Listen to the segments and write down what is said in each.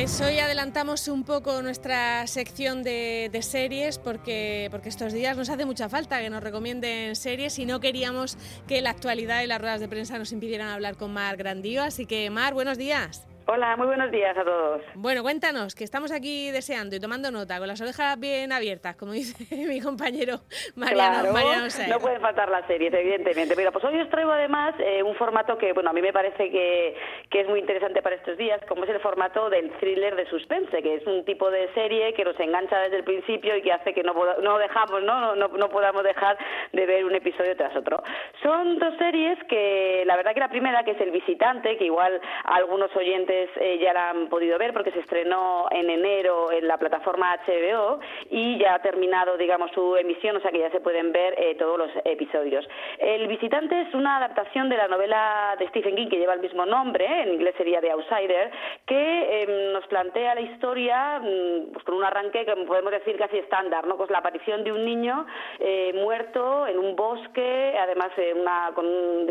Pues hoy adelantamos un poco nuestra sección de, series porque, porque estos días nos hace mucha falta que nos recomienden series y no queríamos que la actualidad y las ruedas de prensa nos impidieran hablar con Mar Grandío. Así que Mar, buenos días. Hola, muy buenos días a todos. Bueno, cuéntanos, que estamos aquí deseando y tomando nota, con las orejas bien abiertas, como dice mi compañero Mariano, claro, No pueden faltar las series, evidentemente. Mira, pues hoy os traigo además eh, un formato que, bueno, a mí me parece que, que, es muy interesante para estos días, como es el formato del thriller de suspense, que es un tipo de serie que nos engancha desde el principio y que hace que no, no dejamos, ¿no? No, no podamos dejar de ver un episodio tras otro. Son dos series que, la verdad que la primera, que es El Visitante, que igual algunos oyentes eh, ya la han podido ver porque se estrenó en enero en la plataforma HBO y ya ha terminado, digamos, su emisión, o sea que ya se pueden ver eh, todos los episodios. El visitante es una adaptación de la novela de Stephen King que lleva el mismo nombre, en inglés sería The Outsider, que em, nos plantea la historia mm, pues con un arranque que podemos decir casi estándar, ¿no? Pues la aparición de un niño eh, muerto en un bosque, además una, con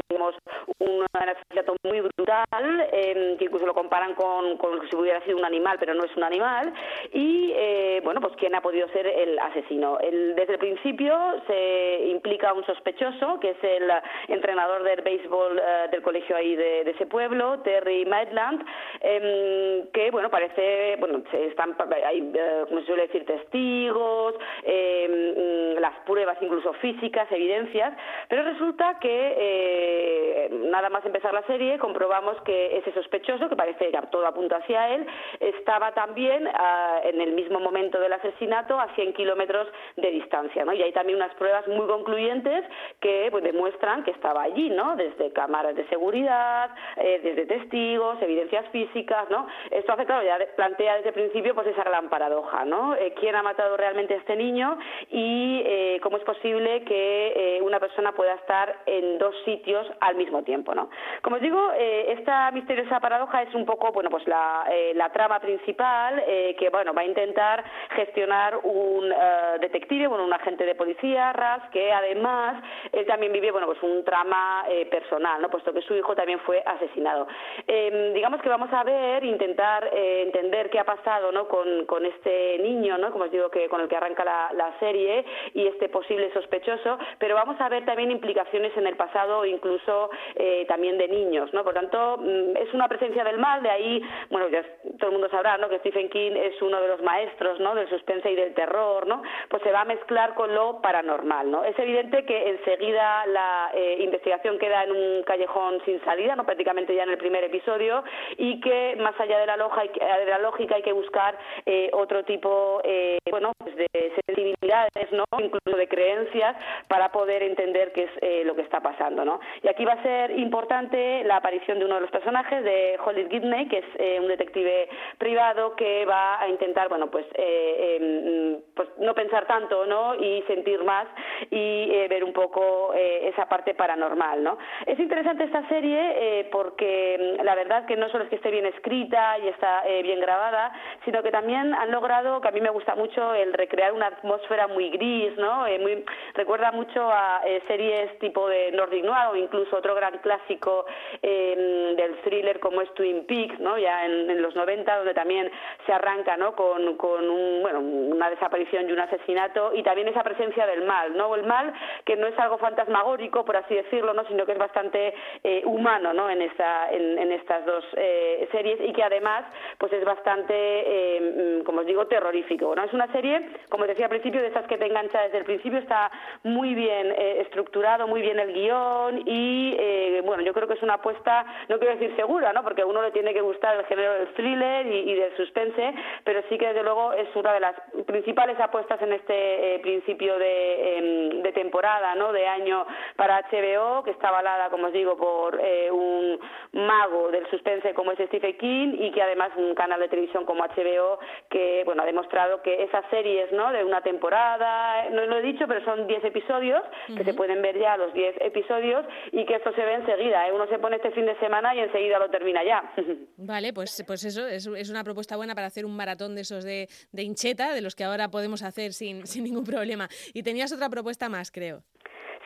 digamos, un asesinato muy brutal, em, que incluso lo comparan con, con, si hubiera sido un animal, pero no es un animal, y eh, bueno, pues quién ha podido ser el asesino. El, desde el principio se implica un sospechoso, que es el entrenador del béisbol eh, del colegio ahí de, ese pueblo, Terry Maitland, em, que bueno, parece, bueno, están, hay, eh, como se suele decir, testigos, em, las pruebas incluso físicas, evidencias, pero resulta que nada más empezar la serie comprobamos que ese sospechoso, que parece que todo apunta hacia él, estaba también ah, en el mismo momento del asesinato a 100 kilómetros de distancia, ¿no? Y hay también unas pruebas muy concluyentes que pues, demuestran que estaba allí, ¿no? Desde cámaras de seguridad, eh, desde testigos, evidencias físicas, ¿no? Esto hace, claro, ya plantea desde el principio pues esa gran paradoja, ¿no? Eh, ¿Quién ha matado realmente a este niño y eh, cómo es posible que una persona pueda estar en dos sitios al mismo tiempo, ¿no? Como os digo, esta misteriosa paradoja es un poco, bueno, pues la, la trama principal que, bueno, va a intentar gestionar un detective, bueno, un agente de policía, Ras, que además él también vive, bueno, pues un trama personal, ¿no? Puesto que su hijo también fue asesinado. Em, digamos que vamos a ver, intentar entender qué ha pasado, ¿no? Con, con este niño, ¿no? Como os digo, que con el que arranca la, la serie y este posible sospechoso, pero vamos a ver también implicaciones en el pasado, incluso eh, también de niños, ¿no? Por tanto, mm, es una presencia del mal, de ahí, bueno, ya todo el mundo sabrá, ¿no? Que Stephen King es uno de los maestros, ¿no? Del suspense y del terror, ¿no? Pues se va a mezclar con lo paranormal, ¿no? Es evidente que enseguida la eh, investigación queda en un callejón sin salida, ¿no? Prácticamente ya en el primer episodio y que más allá de la, de la lógica hay que buscar eh, otro tipo, bueno, pues de sensibilidades, ¿no? Incluso de creencias para poder entender qué es lo que está pasando, ¿no? Y aquí va a ser importante la aparición de uno de los personajes, de Holly Gibney, que es eh, un detective privado que va a intentar, bueno, pues, eh, em, pues no pensar tanto, ¿no? Y sentir más y eh, ver un poco esa parte paranormal, ¿no? Es interesante esta serie porque mm, la verdad que no solo es que esté bien escrita y está bien grabada, sino que también han logrado, que a mí me gusta mucho, el recrear una atmósfera muy gris, ¿no? muy, recuerda mucho a series tipo de Nordic Noir o incluso otro gran clásico em, del thriller como es Twin Peaks, ¿no? Ya en, los 90, donde también se arranca, ¿no? Con, con un, bueno, una desaparición y un asesinato y también esa presencia del mal, ¿no? El mal que no es algo fantasmagórico, por así decirlo, ¿no? Sino que es bastante eh, humano, ¿no? En, esta, en, estas dos eh, series y que además, pues es bastante, em, como os digo, terrorífico, ¿no? Es una serie, como decía al principio, de estas que te engancha desde el principio, está muy bien eh, estructurado, muy bien el guion y eh, bueno, yo creo que es una apuesta, no quiero decir segura, ¿no? Porque a uno le tiene que gustar el género del thriller y, del suspense, pero sí que desde luego es una de las principales apuestas en este eh, principio em, de, temporada, ¿no? De año para HBO, que está avalada, como os digo, por eh, un mago del suspense como es Stephen King y que además un canal de televisión como HBO que, bueno, ha demostrado que esas series, ¿no? De una temporada, no lo he dicho, pero son 10 episodios que se pueden ver ya los 10 episodios y que esto se ve enseguida. ¿eh? Uno se pone este fin de semana y enseguida lo termina ya. Vale, pues, pues eso es, es una propuesta buena para hacer un maratón de esos de, de hincheta, de los que ahora podemos hacer sin, sin ningún problema. Y tenías otra propuesta más, creo.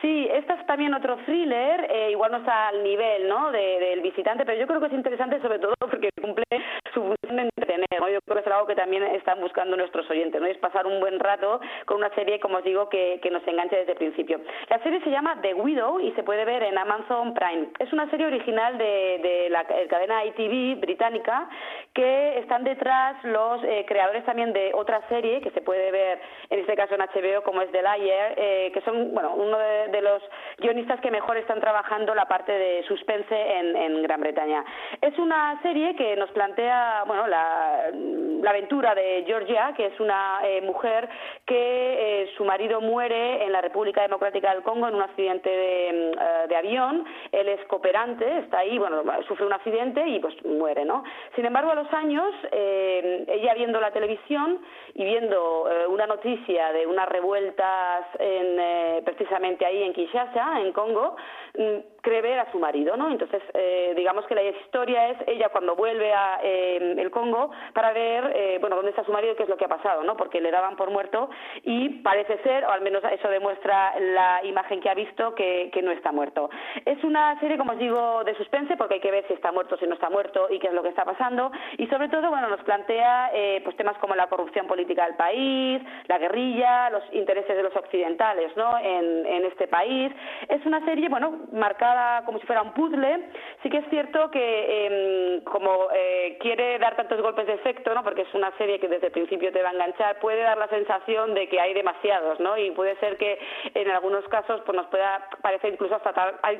Sí, esta es también otro thriller, eh, igual no está al nivel ¿no? del visitante, pero yo creo que es interesante sobre todo porque cumple su función de entretener. Yo creo que es algo que también están buscando nuestros oyentes, ¿no? es pasar un buen rato con una serie, como os digo, que, que nos enganche desde el principio. La serie se llama The Widow y se puede ver en Amazon Prime. Es una serie original de, de la cadena ITV británica que están detrás los eh, creadores también de otra serie que se puede ver en este caso en HBO como es The Liar, eh, que son bueno uno de, los guionistas que mejor están trabajando la parte de suspense en, en Gran Bretaña. Es una serie que nos plantea bueno la, la aventura de Georgia, que es una eh, mujer que su marido muere en la República Democrática del Congo en un accidente de, de avión. Él es cooperante, está ahí, bueno, sufre un accidente y pues muere, ¿no? Sin embargo, a los años, eh, ella viendo la televisión y viendo eh, una noticia de unas revueltas en, eh, precisamente ahí en Kinshasa, en Congo, mm, cree a su marido, ¿no? Entonces, eh, digamos que la historia es ella cuando vuelve a eh, el Congo para ver, eh, bueno, dónde está su marido y qué es lo que ha pasado, ¿no? Porque le daban por muerto y parece ser, o al menos eso demuestra la imagen que ha visto, que, no está muerto. Es una serie, como os digo, de suspense porque hay que ver si está muerto, si no está muerto y qué es lo que está pasando y sobre todo, bueno, nos plantea pues temas como la corrupción política del país, la guerrilla, los intereses de los occidentales, ¿no? En, en este país. Es una serie, bueno, marcada como si fuera un puzzle. Sí que es cierto que em, como eh, quiere dar tantos golpes de efecto, ¿no? porque es una serie que desde el principio te va a enganchar, puede dar la sensación de que hay demasiados, ¿no? Y puede ser que en algunos casos pues nos pueda parecer incluso hasta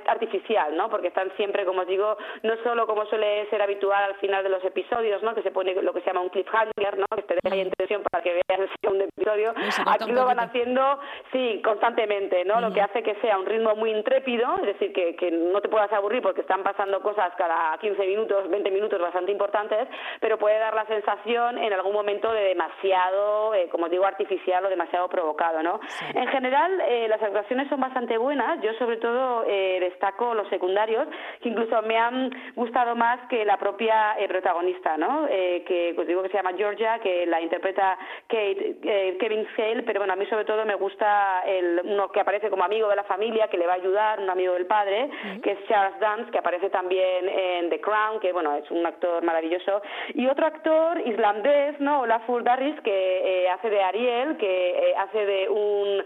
artificial, ¿no? Porque están siempre, como os digo, no solo como suele ser habitual al final de los episodios, ¿no? Que se pone lo que se llama un cliffhanger, ¿no? Que te deja ahí en tensión para que veas el segundo episodio. Aquí lo van haciendo, sí, constantemente, ¿no? Lo que hace que sea un ritmo muy intrépido, es decir, que que no te puedas aburrir porque están pasando cosas cada 15 minutos, 20 minutos bastante importantes, pero puede dar la sensación en algún momento de demasiado, eh, como digo, artificial o demasiado provocado, ¿no? En general, eh, las actuaciones son bastante buenas. Yo, sobre todo, eh, destaco los secundarios, que incluso me han gustado más que la propia protagonista, ¿no? que, pues digo que se llama Georgia, que la interpreta Kate, Kevin Hale, pero bueno, a mí sobre todo me gusta el, uno que aparece como amigo de la familia, que le va a ayudar, un amigo del padre, que es Charles Dance, que aparece también en The Crown, que bueno, es un actor maravilloso, y otro actor islandés, ¿no? Olafur Darris, que eh, hace de Ariel, que eh, hace de un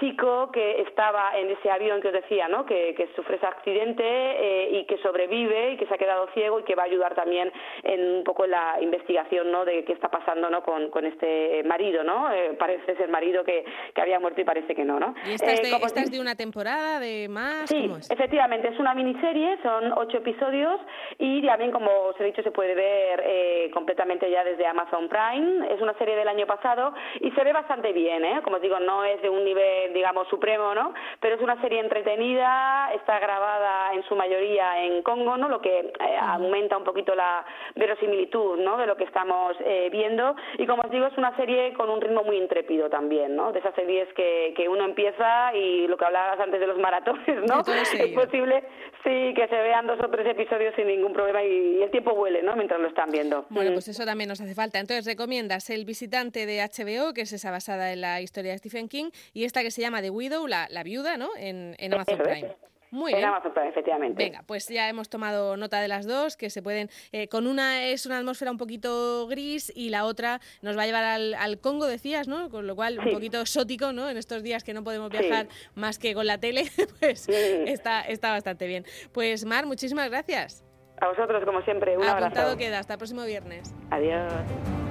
chico que estaba en ese avión que os decía, ¿no? Que, sufre ese accidente eh, y que sobrevive y que se ha quedado ciego y que va a ayudar también en un poco la investigación, ¿no? De qué está pasando, ¿no? Con, con este marido, ¿no? parece ser marido que, que, había muerto y parece que no, ¿no? ¿Y esta, es de, de una temporada, de más? Sí, efectivamente es una miniserie, son ocho episodios y también, como os he dicho, se puede ver eh, completamente ya desde Amazon Prime. Es una serie del año pasado y se ve bastante bien, ¿eh? Como os digo, no es de un nivel, digamos, supremo, ¿no? Pero es una serie entretenida, está grabada en su mayoría en Congo, ¿no? Lo que eh, aumenta un poquito la verosimilitud, ¿no? De lo que estamos eh, viendo. Y como os digo, es una serie con un ritmo muy intrépido también, ¿no? De esas series que, que uno empieza y lo que hablabas antes de los maratones, ¿no? Es posible sí, que se vean dos o tres episodios sin ningún problema y, el tiempo huele, ¿no? Mientras lo están viendo. Bueno, mm. pues eso también nos hace falta. Entonces, recomiendas El visitante de HBO, que es esa basada en la historia de Stephen King, y esta que se llama The Widow, la, la viuda, ¿no? En, en Amazon Prime. Muy bien. efectivamente. Venga, pues ya hemos tomado nota de las dos, que se pueden, eh, con una es una atmósfera un poquito gris y la otra nos va a llevar al, Congo, decías, ¿no? Con lo cual un poquito exótico, ¿no? En estos días que no podemos viajar más que con la tele, pues está, está bastante bien. Pues Mar, muchísimas gracias. A vosotros, como siempre, un Apuntado queda, hasta el próximo viernes. Adiós.